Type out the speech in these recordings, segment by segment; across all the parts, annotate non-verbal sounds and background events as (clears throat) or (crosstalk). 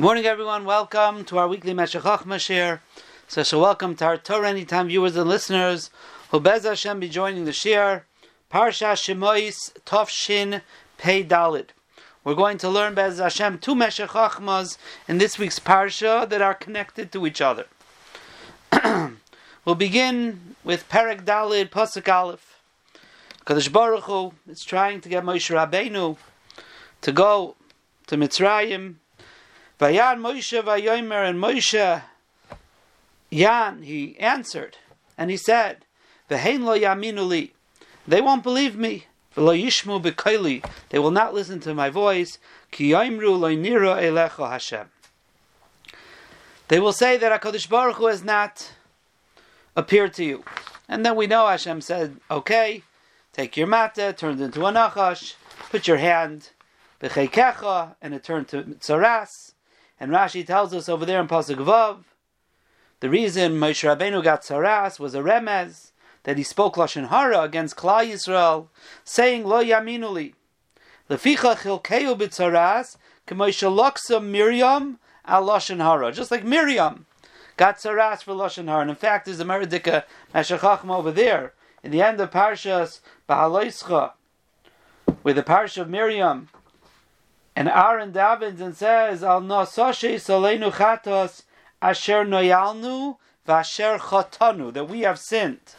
Good morning, everyone. Welcome to our weekly Meshech Chochmah So, so welcome to our Torah Anytime viewers and listeners who Bez Hashem be joining the shir. Parsha Shemois Tov Shin Pei Dalit. We're going to learn Bez Hashem two Meshech Chochmas in this week's Parsha that are connected to each other. (clears throat) we'll begin with Perek Dalit Pasuk Aleph. Kadosh Baruch Hu is trying to get Moshe Rabbeinu to go to Mitzrayim. Vayan Moshe Vayomer and Moshe Yan, he answered, and he said, V'hein lo yaminu li. They won't believe me. V'lo yishmu b'koili. They will not listen to my voice. Ki yoimru lo nira elecha Hashem. They will say that HaKadosh Baruch Hu has not appeared to you. And then we know Hashem said, okay, take your mata, turned into a nachash, put your hand b'cheikecha, and it turned to tzaras. And Rashi tells us over there in Pasuk Vav, the reason Moshe Rabbeinu got tzaras was a remez that he spoke lashon hara against Klal Yisrael, saying lo yaminuli. Leficha chilkeu b'tzaras k'Moshe Miriam al lashon hara, just like Miriam got tzaras for lashon hara. And in fact, there's a meridika meshachachma over there in the end of Parshas Bahaloischa, with the parsha of Miriam and Aaron davens and says, Al nososhe salenu chatos asher noyalnu vasher chotanu, that we have sinned.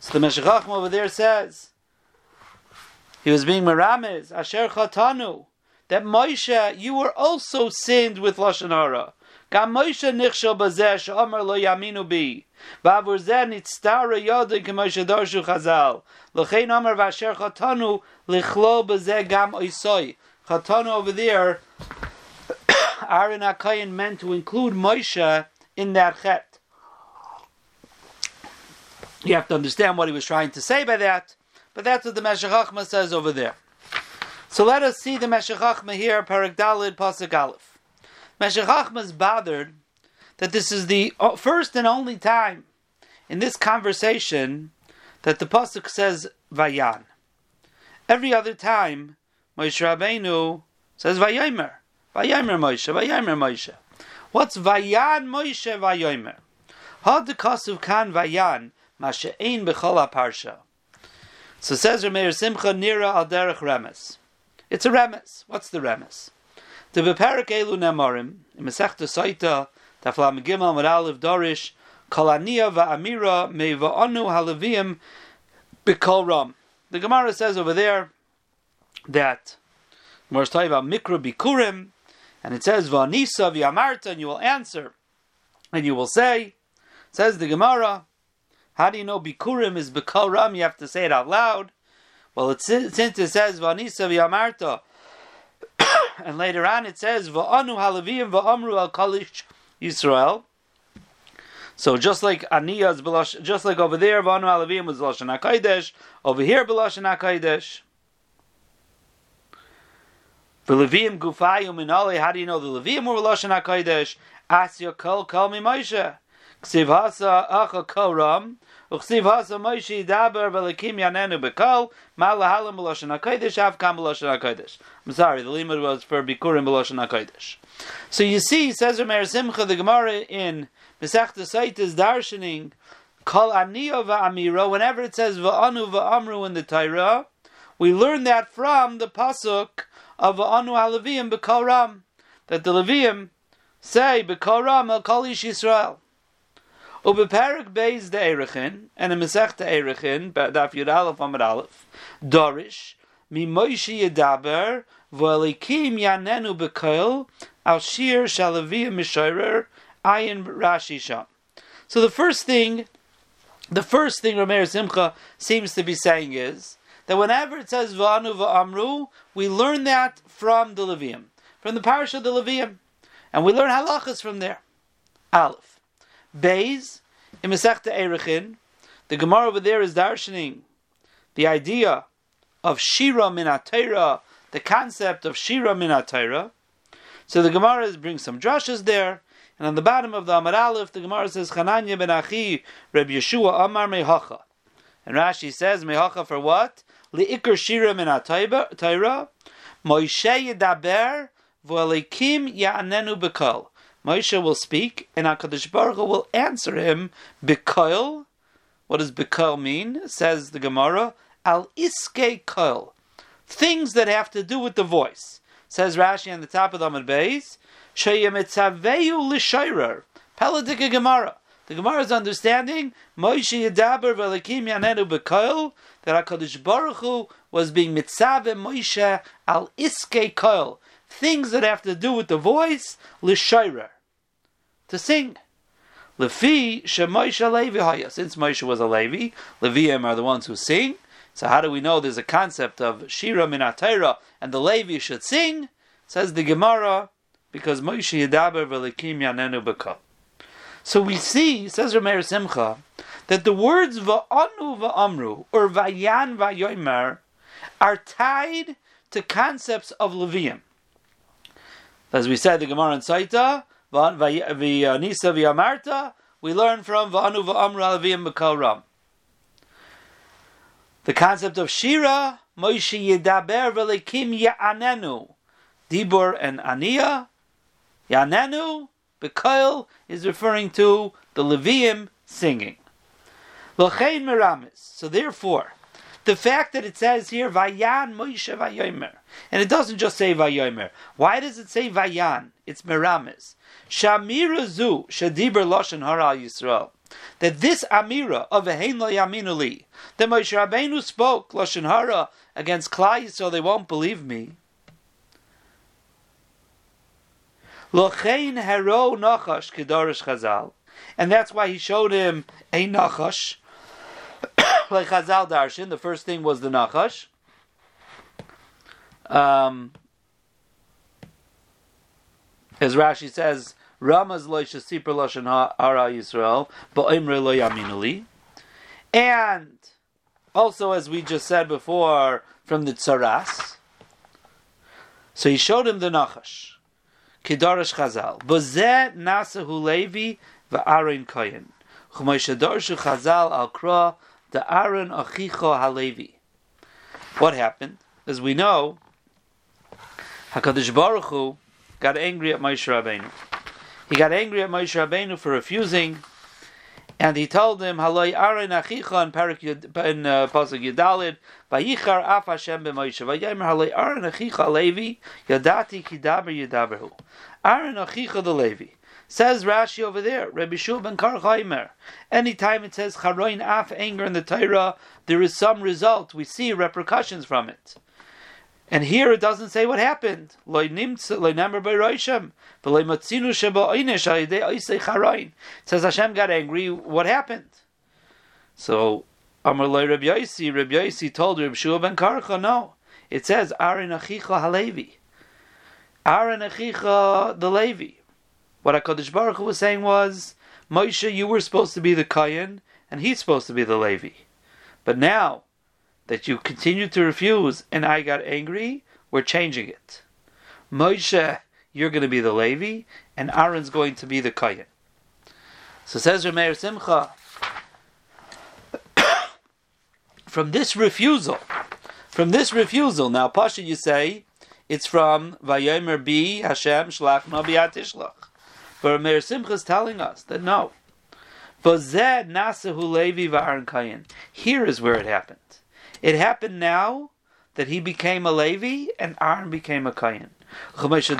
So the Meshachachim over there says, he was being merames, asher chotanu, that Moshe, you were also sinned with Lashon Hara. Gam Moshe nichshel bazeh she'amar lo yaminu bi. V'avur zeh nitztara yodin k'moshe darshu chazal. L'chein amar v'asher chotanu lichlo bazeh gam oisoi. Chatana over there, (coughs) Aaron Akayin meant to include Moshe in that chet. You have to understand what he was trying to say by that, but that's what the Meshach says over there. So let us see the Meshach here, Parak Dalid Pasuk Aleph. Meshach is bothered that this is the uh, first and only time in this conversation that the Pasuk says Vayan. Every other time, Moshe Rabbeinu says Vayomer. Vayomer Moshe, Vayomer Moshe. What's Vayan Moshe Vayomer? Had the Kasuv Kan Vayan, Mashe'ein B'chol Parsha. So says Rameir Simcha Nira Al Derech Remes. It's a Remes. What's the Remes? The Beperik Elu Nemorim, in Masechta Saita, Taflam Gimel Aleph Dorish, Kolania Va'amira Me Va'onu Halavim B'kol Ram. The Gemara says over there, that more talking about mikra bikurim, and it says vanisa v'amarta, and you will answer, and you will say, says the Gemara, how do you know bikurim is bikal ram? You have to say it out loud. Well, it's, since it says vanisa v'amarta, (coughs) and later on it says va'anu halaviyim va'amru al kalish Yisrael. So just like Aniyah is just like over there, Vanu Alavim was Lashon HaKadosh, over here B'Lashon HaKadosh. The Levium Gufayum in how do you know the Levium were Lashon HaKodesh? Asya Kol Kol Mi Moshe. Ksiv Hasa Acha Koram. Uksiv Hasa Moshe Daber Velikim Yanenu Bekol. Malahalim B'Lashon HaKodesh. Avkam B'Lashon HaKodesh. I'm sorry, the limit was for Bikurim B'Lashon HaKodesh. So you see, says Rameir Simcha, the Gemara in Mesechta Sait is darshaning Kol Aniyo V'Amiro. Whenever it says V'Anu V'Amru in the Torah, we learn that from the Pasuk of Anu HaLeviim B'Kol Ram, that the Levim say B'Kol Ram El Kol Ish Yisrael. Ubeperik Beis de Erechin, and in Masech de Erechin, Daf Yud Aleph Amid Aleph, Dorish, Mi Moishi Yedaber, V'Elikim Yanenu B'Kol, Al Shir Shalaviim Mishorer, Ayin Rashi Sham. So the first thing, the first thing Rameir Simcha seems to be saying is, that whenever it says Va'anu Va'amru, we learn that from the Levium, from the parish of the Levium. And we learn halachas from there. Aleph. Beis, in Masechta Erechin, the Gemara over there is darshaning the idea of Shira Minatera, the concept of Shira Minatera. So the Gemara brings some drushes there, and on the bottom of the Amar Aleph, the Gemara says, Chananya ben Achi, Reb Yeshua Amar Mehacha. And Rashi says, Mehacha for what? Li'ikr shira min ha-Torah, Moshe yedaber v'alekim ya'anenu bekol. Moshe will speak, and Hakadosh Baruch Hu will answer him bekol. What does bekol mean? Says the Gemara, al iske kol, things that have to do with the voice. Says Rashi on the top of the Amud Beis, sheyemitzaveyu l'shayrer. Peladika Gemara. The Gemara's understanding, Moshe Yedaber v'alekim yanenu bekol, that HaKadosh Baruch Hu was being mitzave Moshe al iske kol, things that have to do with the voice, l'shayrer, to sing. Lefi shemoshe Levi haya. Since Moshe was a Levi, Leviim are the ones who sing. So how do we know there's a concept of Shira Minatayra and the Levi should sing? Says the Gemara, because Moshe Yedaber v'lekim yanenu bekol. So we see, says Rameir Simcha, that the words va'anu va'amru or vayan va'yomer are tied to concepts of Levium. As we said, the Gemara in Saita, v'anisa v'yamarta, we learn from va'anu va'amru Levium b'kal. The concept of Shira, Moshe Yedaber v'lekim ya'anenu, Dibur and Ania, Yanenu, Bekoil is referring to the Levium singing. Meramis. So therefore, the fact that it says here Vayan Moshe Vayomer, and it doesn't just say Vayomer. Why does it say Vayan? It's Meramis. Shamira Zu Shadiber Loshen Hara Yisrael. That this Amira of Vehein Lo Yaminu Li, that Moshe Rabbeinu spoke Loshen Hara against Klai so they won't believe me. Lochein hero nachash kedarish chazal, and that's why he showed him a nachash, (coughs) like Chazal darshan. The first thing was the nachash. Um, as Rashi says, Ramaz lo shasipur lashon hara Yisrael, ba'imre lo yaminuli, and also as we just said before from the tzaras. So he showed him the nachash. Kedarish Chazal. Bozeh Nasahu Levi va'aron Koyen. Chumoshe Dorshu Chazal al Kra the Aaron Achicho Halevi. What happened? As we know, Hakadosh Baruch Hu got angry at Moshe Rabbeinu. He got angry at Moshe Rabbeinu for refusing, and he told him, "Haloi Aaron Achicha in Parak in uh, Pasuk Yudalid, Vayichar Af Hashem b'Moshe, Vayimer Haloi Aaron Achicha Levi, Yadati Kidaber Yudaberhu." Aaron Achicha the Levi. Says Rashi over there, Rabbi Shul ben Karchaimer. Anytime it says Charoin Af anger in the Torah, there is some result. We see repercussions from it. And here it doesn't say what happened. It says Hashem got angry. What happened? So Amar Loi Rabbi Yosi, Rabbi Yosi told Rabbi Shua ben Karcha, no. It says Aaron Achicha Halevi. Aaron Achicha the Levi. What HaKadosh Baruch Hu was saying was, Moshe, you were supposed to be the Kayan, and he's supposed to be the Levi. But now, that you continue to refuse and I got angry, we're changing it. Moshe, you're going to be the Levi, and Aaron's going to be the Kayan. So says Rameir Simcha, (coughs) from this refusal, from this refusal, now Pasha you say, it's from Vayomer B Hashem Shlach Nabi Atishlach. But Rameir Simcha is telling us that no. Here is where it happened. It happened now that he became a Levi and Aaron became a Kayan. Now that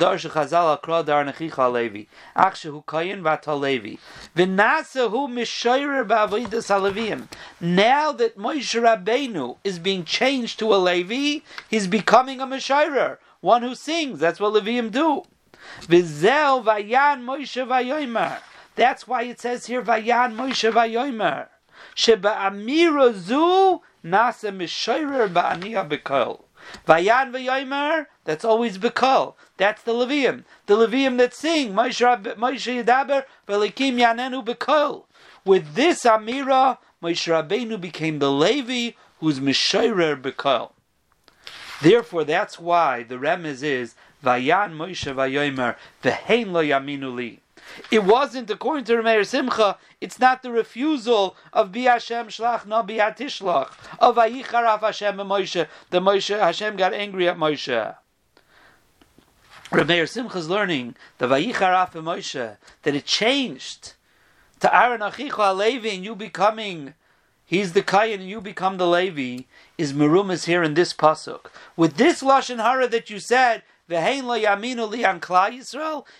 Moshe Rabbeinu is being changed to a Levi, he's becoming a Meshairer, one who sings. That's what Levium do. That's why it says here Vayan Moshe Vayomer. Sheba Amira Zu Nasa Mishoirer Ba'aniya Bekol. Vayan Vayomer, that's always Bekol. That's the Levium. The Levium that sing, Moshe Yadaber, Velikim Yanenu Bekol. With this Amira, Moshe Rabbeinu became the Levi who's Mishoirer Bekol. Therefore, that's why the remez is Vayan Moshe Vayomer Vehein Lo Yaminu Li. It wasn't, according to Rameir Simcha, it's not the refusal of Bi Hashem Shlach, no Bi Hatishlach, of Vayicharaf Hashem and Moshe, the Moshe, Hashem got angry at Moshe. Rabbi Simcha is learning the Vayicharaf Moshe that it changed to Aaron Achicha Levi and you becoming he's the Kayan and you become the Levi is Merumas here in this pasuk. With this lashon hara that you said, It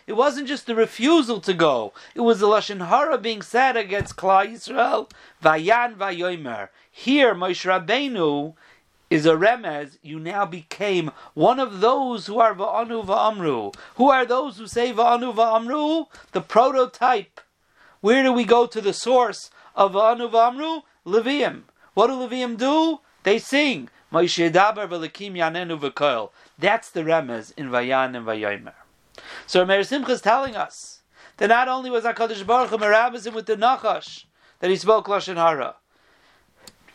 wasn't just the refusal to go; it was the lashon hara being said against Klal Yisrael. Vayan vayomer. Here, Moshe Rabbeinu is a remez, you now became one of those who are va'anu va'amru. Who are those who say va'anu va'amru? The prototype. Where do we go to the source of va'anu va'amru? Levium. What do Levium do? They sing. That's the remez in Vayan and Vayomer. So Meir Simcha is telling us that not only was HaKadosh Baruch Hu merabazim with the Nachash, that he spoke Lashon Hara,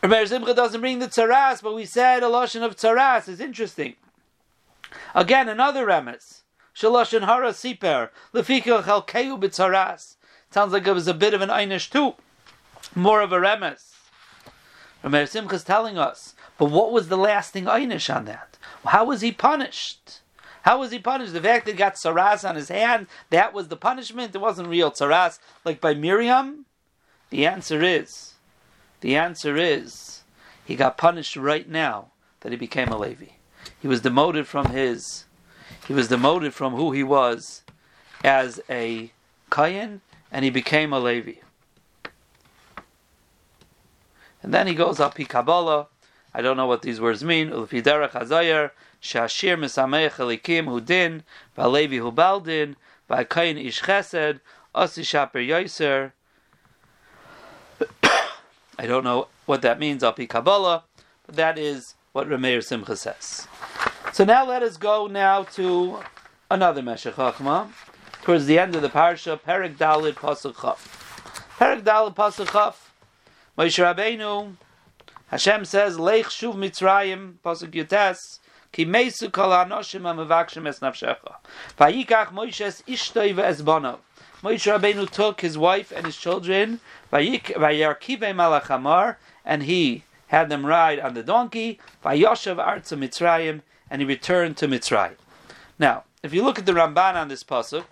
Rameir Simcha doesn't bring the tzaras, but we said a lashon of tzaras is interesting. Again, another remes. Shaloshin hara siper lefika chalkeu b'tzaras. Sounds like it was a bit of an einish too, more of a remes. Rameir Simcha is telling us, but what was the lasting einish on that? How was he punished? How was he punished? The fact that he got tzaras on his hand, that was the punishment. It wasn't real tzaras like by Miriam. The answer is the answer is he got punished right now that he became a Levi. He was demoted from his he was demoted from who he was as a Kayan and he became a Levi. And then he goes up he Kabbalah. I don't know what these words mean. Ulfiderach Hazayer, Shashir Misameich Elikim Hudin, Valevi Hubaldin, Vakayin Ish Chesed, Osi Shaper Yoiser, (coughs) I don't know what that means, Alpi Kabbalah, but that is what Rameir Simcha says. So now let us go now to another Meshech Chachma, towards the end of the parsha, Perik Dalid Pasuk Chaf. Perik Dalid Pasuk Chaf, Moshe Rabbeinu, Hashem says, Leich Shuv Mitzrayim, Pasuk Yutes, Ki Meisu Kol HaNoshim HaMevakshim Es Nafshecha. Vayikach Moshe Es Ishtoi Ve'es Bonav. Moshe Rabbeinu took his wife and his children, Vayarkive Malachamar, and he had them ride on the donkey, Vayoshav Arza Mitzrayim, and he returned to Mitzrayim. Now, if you look at the Ramban on this pasuk,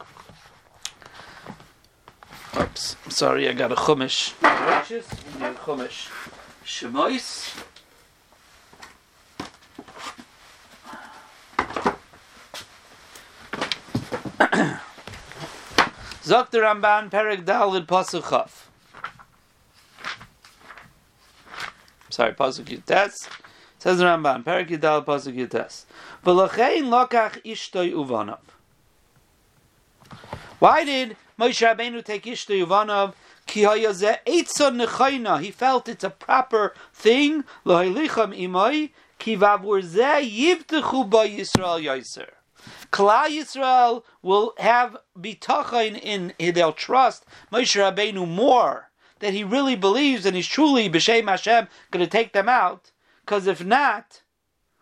oops, I'm sorry, I got a chumash. Chumash. Shemois. Zok Ramban Perek Dalid Pasuk Chaf. Sorry, Pasuk Yutes. Says the Ramban Perek Dalid Pasuk Yutes. V'lachein lokach ishtoi uvanov. Why did Moshe Rabbeinu take ishtoi uvanov? He felt it's a proper thing. Ba Yisrael will have bitachon in they'll trust Moshe Rabbeinu more that he really believes and he's truly b'shem Hashem going to take them out. Because if not,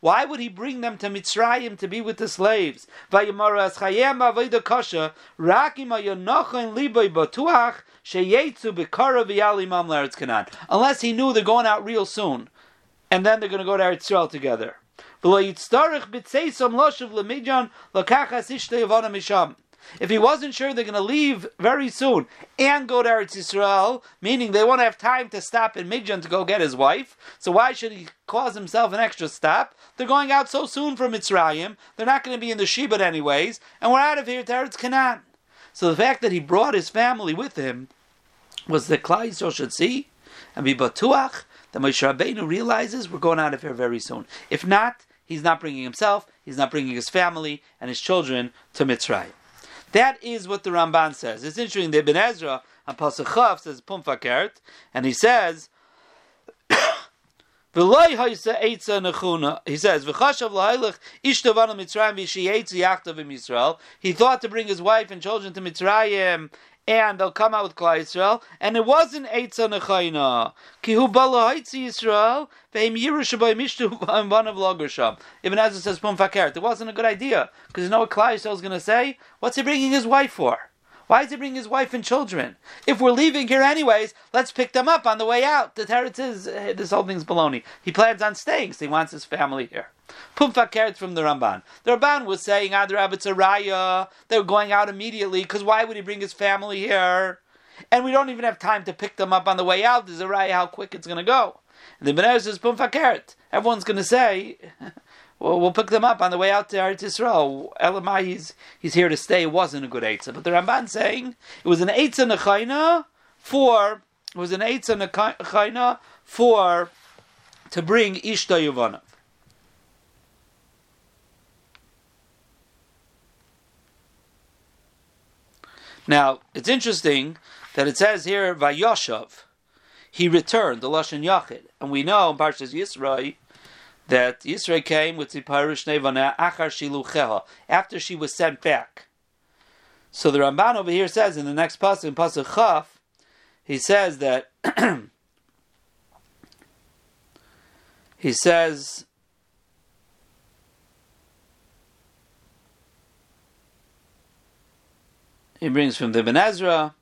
Why would he bring them to Mitzrayim to be with the slaves? Unless he knew they're going out real soon, and then they're going to go to Eretz Yisrael together. If he wasn't sure they're going to leave very soon and go to Eretz Yisrael, meaning they won't have time to stop in Midjan to go get his wife, so why should he cause himself an extra stop? They're going out so soon from Mitzrayim, they're not going to be in the Shibud anyways, and we're out of here to Eretz Canaan. So the fact that he brought his family with him was that Klal Yisrael should see and be batuach that Moshe Rabbeinu realizes we're going out of here very soon. If not, he's not bringing himself, he's not bringing his family and his children to Mitzrayim. That is what the Ramban says. It's interesting. The Ibn Ezra on Pasuk Chav says Pumfakert, and he says. (coughs) He says, He thought to bring his wife and children to Mitzrayim, and they'll come out with Klal Yisrael, and it wasn't Eitza Nechayna. Kihu Bala Haitzi Yisrael, Ve'im Yirush B'ay Mishtu B'an of Logasham. Ibn Ezra says, Pum Fakert. It wasn't a good idea, because you know what Klal Yisrael is going to say? What's he bringing his wife for? Why is he bringing his wife and children? If we're leaving here anyways, let's pick them up on the way out. The Teretz is, this whole thing's baloney. He plans on staying, so he wants his family here. Pumfakert from the Ramban. The Ramban was saying, ah, Adrab, it's a raya. They were going out immediately, because why would he bring his family here? And we don't even have time to pick them up on the way out. There's a raya how quick it's going to go. And the Bener says, Pumfakert. Everyone's going to say, (laughs) well, we'll pick them up on the way out to Eretz Yisrael. Elamai, he's, he's here to stay. It wasn't a good Eitzah. But the Ramban saying it was an Eitzah Nechayna for, it was an Eitzah Nechayna for, to bring Ishta Yovanov. Now, it's interesting that it says here, Vayoshav, he returned, the Lashon Yachid. And we know in Parshas Yisro, that Yisro came with Tziparish Nevana Achar Shilucheha, after she was sent back. So the Ramban over here says in the next pasuk, in pasuk Chaf, he says that (clears throat) he says he brings from the Ibn Ezra.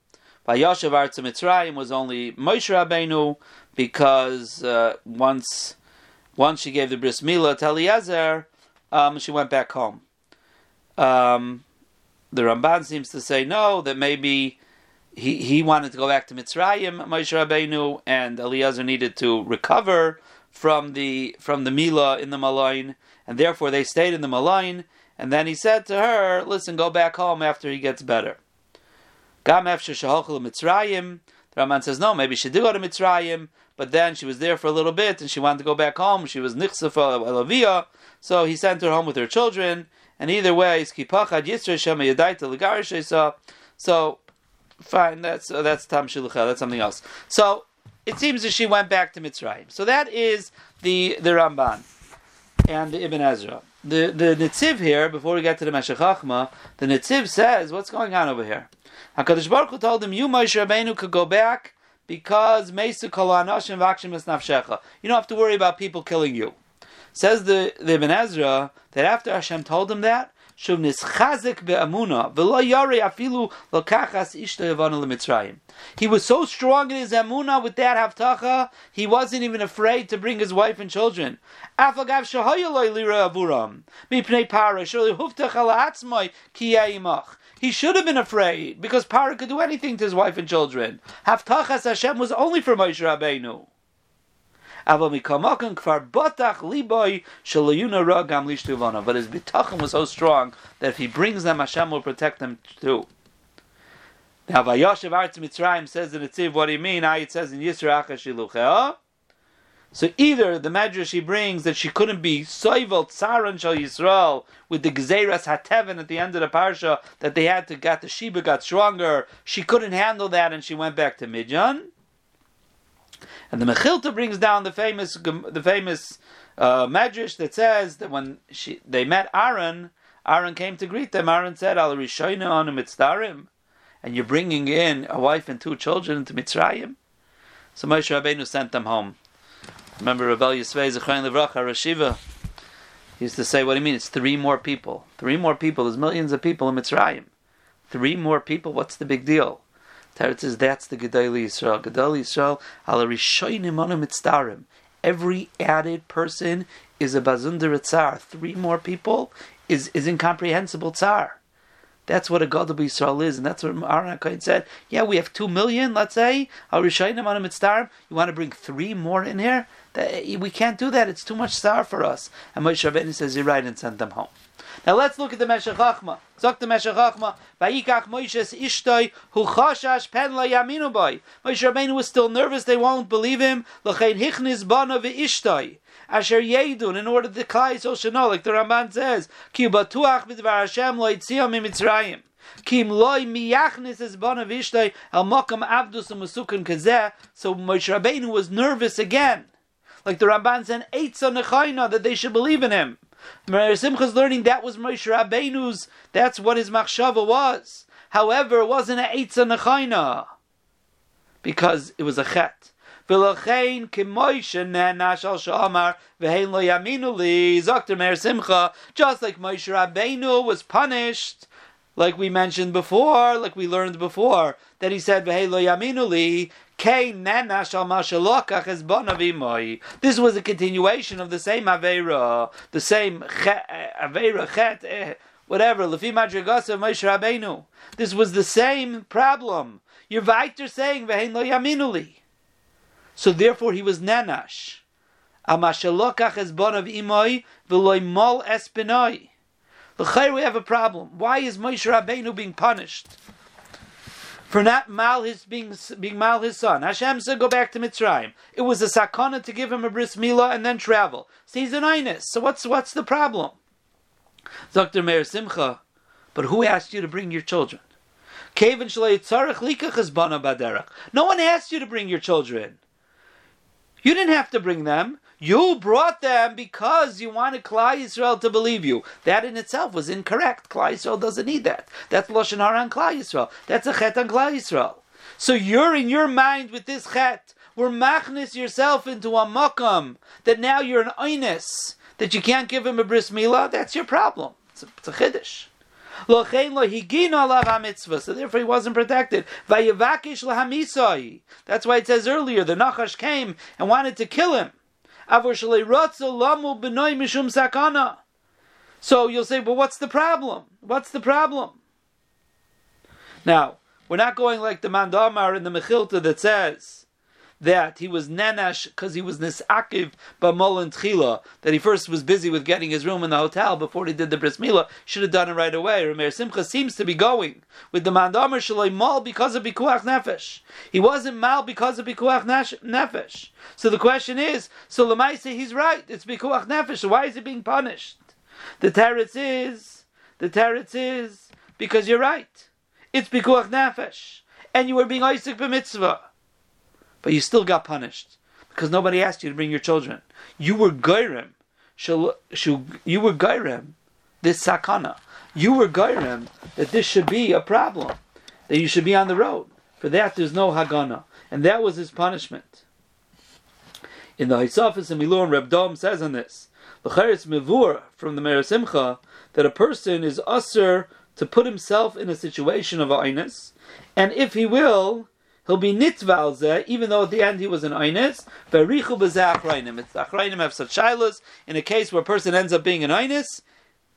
Vayashav Arza Mitzrayim was only Moshe Rabbeinu because uh, once once she gave the bris milah to Eliezer, um, she went back home. Um, the Ramban seems to say no, that maybe he, he wanted to go back to Mitzrayim, Moshe Rabbeinu, and Eliezer needed to recover from the from the milah in the Malayin, and therefore they stayed in the Malayin. And then he said to her, "Listen, go back home after he gets better." Gam Mitzrayim. The Ramban says no, maybe she did go to Mitzrayim, but then she was there for a little bit and she wanted to go back home. She was nichsafa elavia, so he sent her home with her children. And either way, so fine. That's uh, that's tam shilucha. That's something else. So it seems that she went back to Mitzrayim. So that is the the Ramban and the Ibn Ezra. The the Nitziv here, before we get to the Meshech Chachma, the Nitziv says, what's going on over here? Hakadosh Baruch Hu told him, you Moshe Rabbeinu could go back because Mesu Kolanashim Vakshim Nafshecha. You don't have to worry about people killing you. Says the, the Ibn Ezra that after Hashem told him that, He was so strong in his amuna with that haftacha, he wasn't even afraid to bring his wife and children. Afagav shahayaloi lira avuram mipnei para huftach ala ki he should have been afraid because Paro could do anything to his wife and children. Haftachas Hashem was only for Moshe Rabbeinu. But his bitachon was so strong that if he brings them, Hashem will protect them too. Now, Vayoshev Arts Mitzrayim says in the Tziv, what do you mean? Ah, it says in Yisro Shilucheh. So either the Medrash he brings that she couldn't be soivel tsaran shal Yisrael with the gzeras hateven at the end of the parsha that they had to get the Sheba got stronger. She couldn't handle that and she went back to Midjan. And the Mechilta brings down the famous the famous uh, Medrash that says that when she, they met Aaron, Aaron came to greet them. Aaron said, "Al rishoyna on mitzdarim," and you're bringing in a wife and two children into Mitzrayim. So Moshe Rabbeinu sent them home. Remember Rebel Yisvei Zechayin Levracha Rashiva used to say, "What do you mean? It's three more people. Three more people. There's millions of people in Mitzrayim. Three more people. What's the big deal?" Teretz says that's the Gedali Yisrael. Gedali Yisrael ala rishonim anu mitzdarim. Every added person is a bazundar tzar. Three more people is is incomprehensible tzar. That's what a Gadol Israel is, and that's what Aaron HaKohen said. Yeah, we have two million, let's say. Al Rishayim anu mitzdarim. You want to bring three more in here? we can't do that. It's too much star for us. And Moshe Rabbeinu says, you're right, and send them home. Now let's look at the Meshech Chachma. Zok the Meshech Chachma. Vayikach Moshe's Ishtoi hu chashash pen la yaminu boy. Moshe Rabbeinu was still nervous. They won't believe him. L'chein hichnis bana ve'ishtoi. Asher yedun in order to klai so shano like the Ramban says. Ki batuach b'dvar Hashem lo yitziyah mitzrayim. Kim loy miyachnis es bana v'ishtoi el mokam avdus u'masukan kazeh. So Moshe Rabbeinu was nervous again like the Ramban said, Nechaina, that they should believe in him. Simcha is learning that was Moshe Rabbeinu's, that's what his machshava was. However, it wasn't an Eitzah Nechaina because it was a Chet. V'lochein k'moishe ne'nash al sha'amar v'hein lo yaminu li Dr. Meir Simcha just like Moshe Rabbeinu was punished like we mentioned before, like we learned before, that he said, This was a continuation of the same Avera, the same Avera, Chet, eh, whatever, Lefi Madrigasa Moshe Rabbeinu. This was the same problem. You're weiter saying, Vehein lo yaminuli. So therefore he was Nanash. Amashalokach es bon of imoy, v'loy mol espinoi. L'chayr we have a problem. Why is Moshe Rabbeinu being punished? For not mal his being being mal his son. Hashem said, "Go back to Mitzrayim." It was a sakana to give him a bris milah and then travel. So he's an inus. So what's what's the problem? Dr. Meir Simcha, but who asked you to bring your children? No one asked you to bring your children. You didn't have to bring them. You brought them because you wanted Klal Yisrael to believe you. That in itself was incorrect. Klal Yisrael doesn't need that. That's Lashon Hara on Klal Yisrael. That's a chet on Klal Yisrael. So you're in your mind with this chet. We're machnis yourself into a makam that now you're an oinus that you can't give him a bris milah. That's your problem. It's a, it's a chiddush. So therefore he wasn't protected. That's why it says earlier the Nachash came and wanted to kill him. So you'll say, but what's the problem? What's the problem? Now, we're not going like the Mandamar in the Mechilta that says that he was nenash because he was nisakiv and tchila, that he first was busy with getting his room in the hotel before he did the bris milah, should have done it right away. Rameir Simcha seems to be going with the mandamer shaloi mal because of bikuach nefesh. He wasn't mal because of bikuach nefesh. So the question is, so Lamaisa, he's right. It's bikuach nefesh. So why is he being punished? The teretz is, the teretz is because you're right. It's bikuach nefesh, and you were being Isaac b'mitzvah but you still got punished because nobody asked you to bring your children. You were gairem. You were gairem. This sakana. You were gairem that this should be a problem. That you should be on the road. For that there's no hagana. And that was his punishment. In the Haisafis and Milur, Reb Dom says on this, the Charetz Mevur from the Merasimcha, that a person is usher to put himself in a situation of aynus, and if he will, he'll be nitval even though at the end he was an einis. Verichu b'zachrainim. It's achrainim have such shilas. In a case where a person ends up being an einis,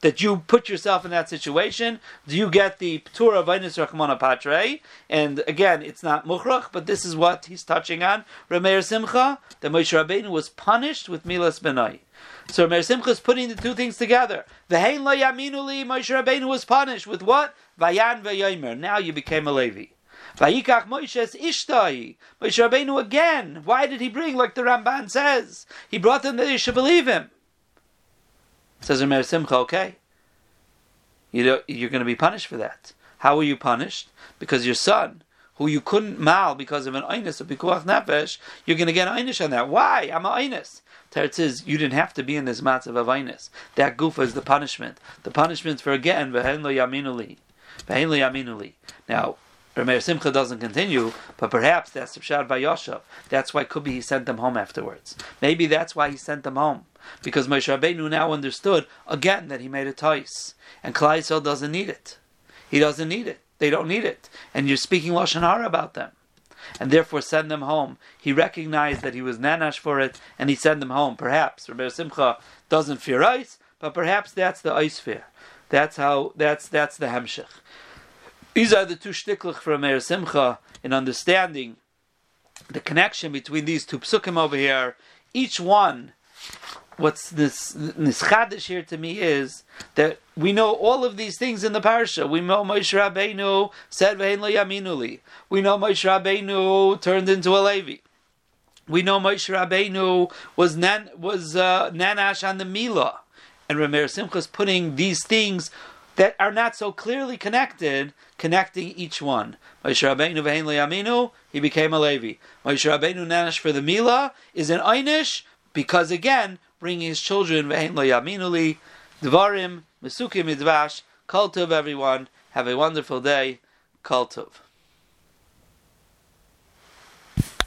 that you put yourself in that situation, do you get the Ptur of Einis Rachmana Patre? And again, it's not Mukhrach, but this is what he's touching on. Rameir Simcha, that Moshe Rabbeinu was punished with Milas Benai. So Rameir Simcha is putting the two things together. Vehein la yaminuli, Moshe Rabbeinu was punished with what? Vayan ve'yomer. Now you became a Levi. Vayikach Moshe's Ishtai. Moshe Rabbeinu again. Why did he bring, like the Ramban says? He brought them that they should believe him. Says Rameir Simcha, okay. You are going to be punished for that. How were you punished? Because your son, who you couldn't mal because of an einus of pikuach nefesh, you're going to get einish on that. Why? I'm an einus. Teretz says, you didn't have to be in this matzav of einus. That goof is the punishment. The punishment for again v'hen lo yaminuli, v'hen lo yaminuli. Now Rameir Simcha doesn't continue, but perhaps that's the by Yoshev. That's why could be he sent them home afterwards. Maybe that's why he sent them home. Because Moshe Rabbeinu now understood again that he made a tois. And Klal doesn't need it. He doesn't need it. They don't need it. And you're speaking Lashon Hara about them. And therefore send them home. He recognized that he was nanash for it, and he sent them home. Perhaps Rabbi Simcha doesn't fear ice, but perhaps that's the ice fear. That's how. That's that's the hemshich. These are the two shtiklach from Meir Simcha in understanding the connection between these two psukim over here. Each one, what's this nischadish here to me is that we know all of these things in the parsha. We know Moshe Rabbeinu said ve'en lo yaminuli. We know Moshe Rabbeinu turned into a Levi. We know Moshe Rabbeinu was nan, was uh, nanash on the Mila, and Rameir is putting these things that are not so clearly connected, connecting each one. Moshe Rabbeinu v'hein le'aminu, he became a Levi. Moshe Rabbeinu nanish for the Mila is an Einish, because again, bringing his children v'hein le'aminu li, Dvarim, Mesukim Midvash, everyone, have a wonderful day. Kol Tov.